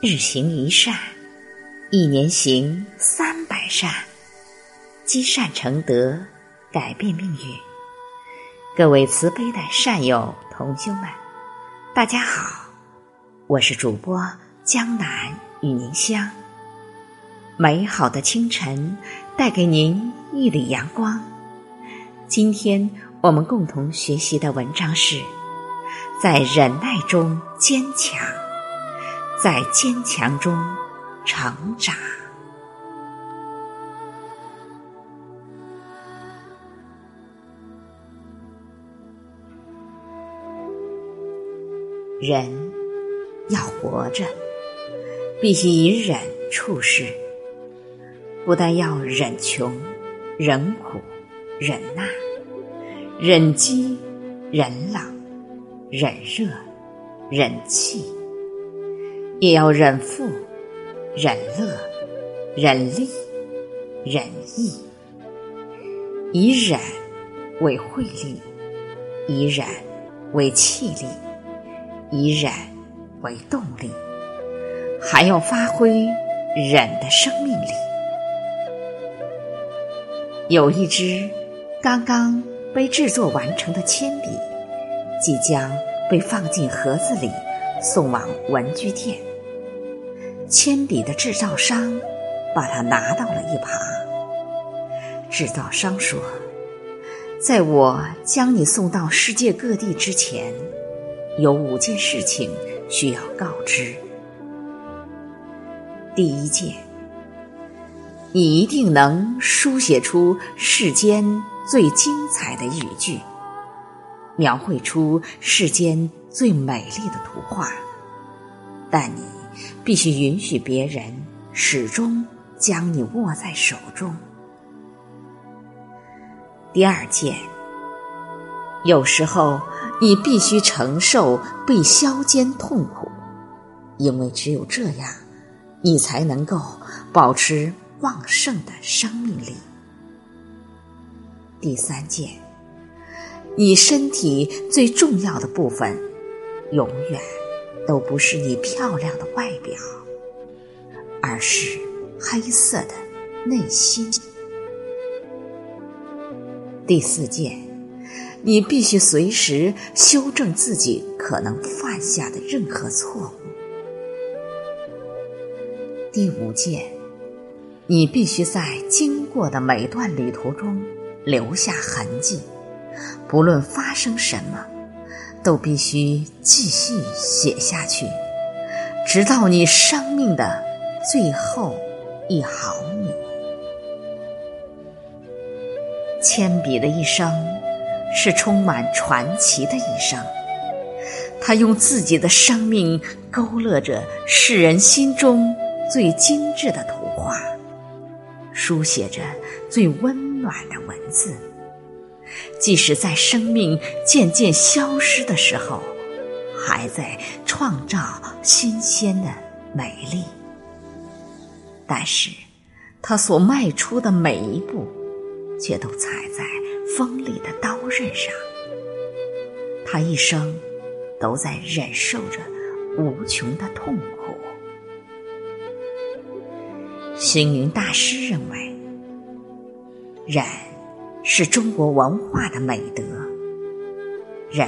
日行一善，一年行三百善，积善成德，改变命运。各位慈悲的善友同修们，大家好，我是主播江南与您相。美好的清晨，带给您一缕阳光。今天我们共同学习的文章是：在忍耐中坚强，在坚强中成长。人要活着，必须以忍处事。不但要忍穷、忍苦、忍难、忍饥、忍冷、忍热、忍气，也要忍富、忍乐、忍力、忍义，以忍为慧力，以忍为气力，以忍为动力，还要发挥忍的生命力。有一支刚刚被制作完成的铅笔，即将被放进盒子里送往文具店。铅笔的制造商把它拿到了一旁。制造商说：“在我将你送到世界各地之前，有五件事情需要告知。第一件。”你一定能书写出世间最精彩的语句，描绘出世间最美丽的图画，但你必须允许别人始终将你握在手中。第二件，有时候你必须承受被削尖痛苦，因为只有这样，你才能够保持。旺盛的生命力。第三件，你身体最重要的部分，永远都不是你漂亮的外表，而是黑色的内心。第四件，你必须随时修正自己可能犯下的任何错误。第五件。你必须在经过的每段旅途中留下痕迹，不论发生什么，都必须继续写下去，直到你生命的最后一毫米。铅笔的一生是充满传奇的一生，他用自己的生命勾勒着世人心中最精致的图画。书写着最温暖的文字，即使在生命渐渐消失的时候，还在创造新鲜的美丽。但是，他所迈出的每一步，却都踩在锋利的刀刃上。他一生都在忍受着无穷的痛苦。星云大师认为，忍是中国文化的美德，忍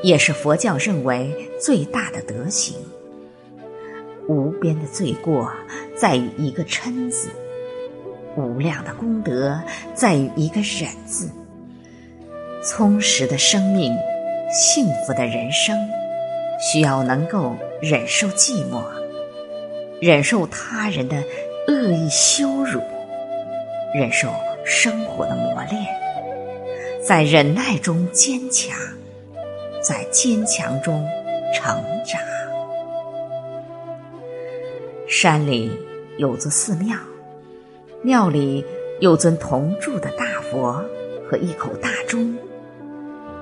也是佛教认为最大的德行。无边的罪过在于一个嗔字，无量的功德在于一个忍字。充实的生命，幸福的人生，需要能够忍受寂寞，忍受他人的。恶意羞辱，忍受生活的磨练，在忍耐中坚强，在坚强中成长。山里有座寺庙，庙里有尊铜铸的大佛和一口大钟，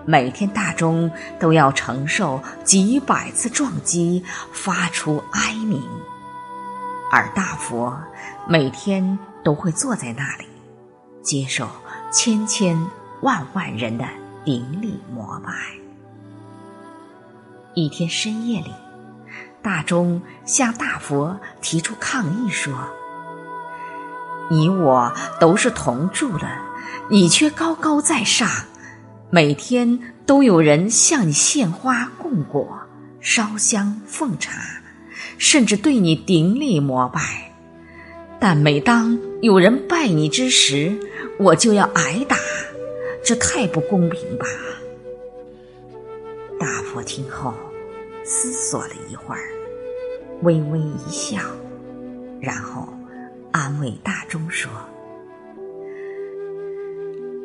每天大钟都要承受几百次撞击，发出哀鸣。而大佛每天都会坐在那里，接受千千万万人的顶礼膜拜。一天深夜里，大钟向大佛提出抗议说：“你我都是同住的，你却高高在上，每天都有人向你献花供果、烧香奉茶，甚至对你顶礼膜拜。但每当有人拜你之时，我就要挨打，这太不公平吧？”大佛听后，思索了一会儿，微微一笑，然后安慰大钟说：“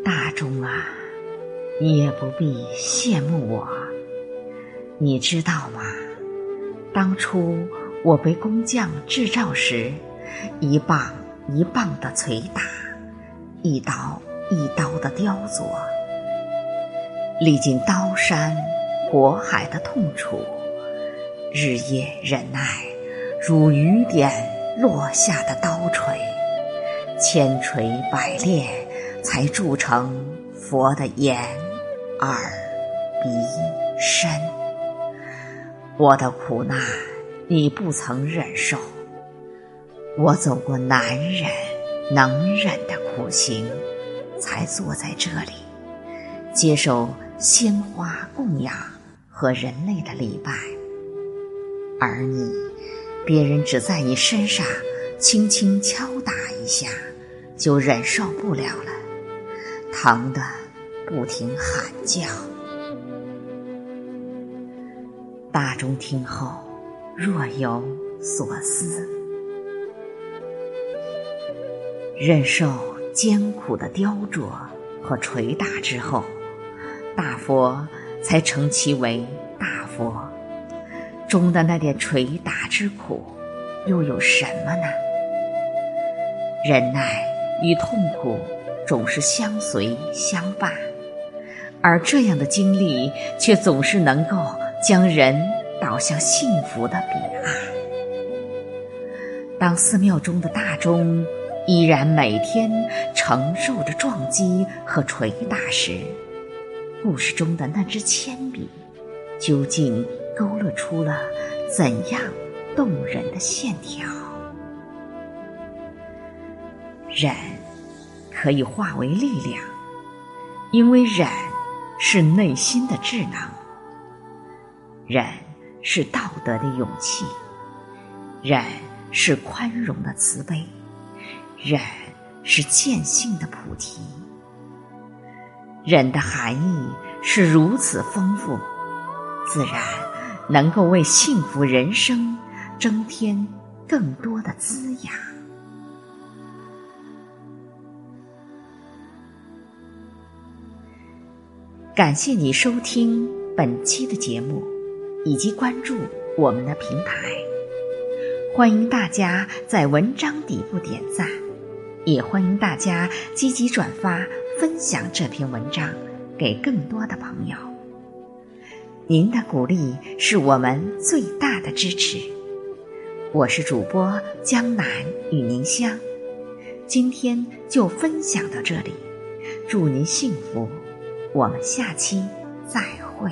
大钟啊，你也不必羡慕我。你知道吗？当初我被工匠制造时，一棒一棒的捶打，一刀一刀的雕琢，历经刀山。”火海的痛楚，日夜忍耐，如雨点落下的刀锤，千锤百炼，才铸成佛的眼、耳、鼻、身。我的苦难，你不曾忍受。我走过难忍、能忍的苦行，才坐在这里，接受鲜花供养。和人类的礼拜，而你，别人只在你身上轻轻敲打一下，就忍受不了了，疼得不停喊叫。大众听后若有所思，忍受艰苦的雕琢和捶打之后，大佛。才称其为大佛，中的那点捶打之苦，又有什么呢？忍耐与痛苦总是相随相伴，而这样的经历却总是能够将人导向幸福的彼岸。当寺庙中的大钟依然每天承受着撞击和捶打时，故事中的那支铅笔，究竟勾勒出了怎样动人的线条？忍可以化为力量，因为忍是内心的智能；忍是道德的勇气；忍是宽容的慈悲；忍是见性的菩提。忍的含义是如此丰富，自然能够为幸福人生增添更多的滋养。感谢你收听本期的节目，以及关注我们的平台。欢迎大家在文章底部点赞，也欢迎大家积极转发。分享这篇文章给更多的朋友，您的鼓励是我们最大的支持。我是主播江南与您相，今天就分享到这里，祝您幸福，我们下期再会。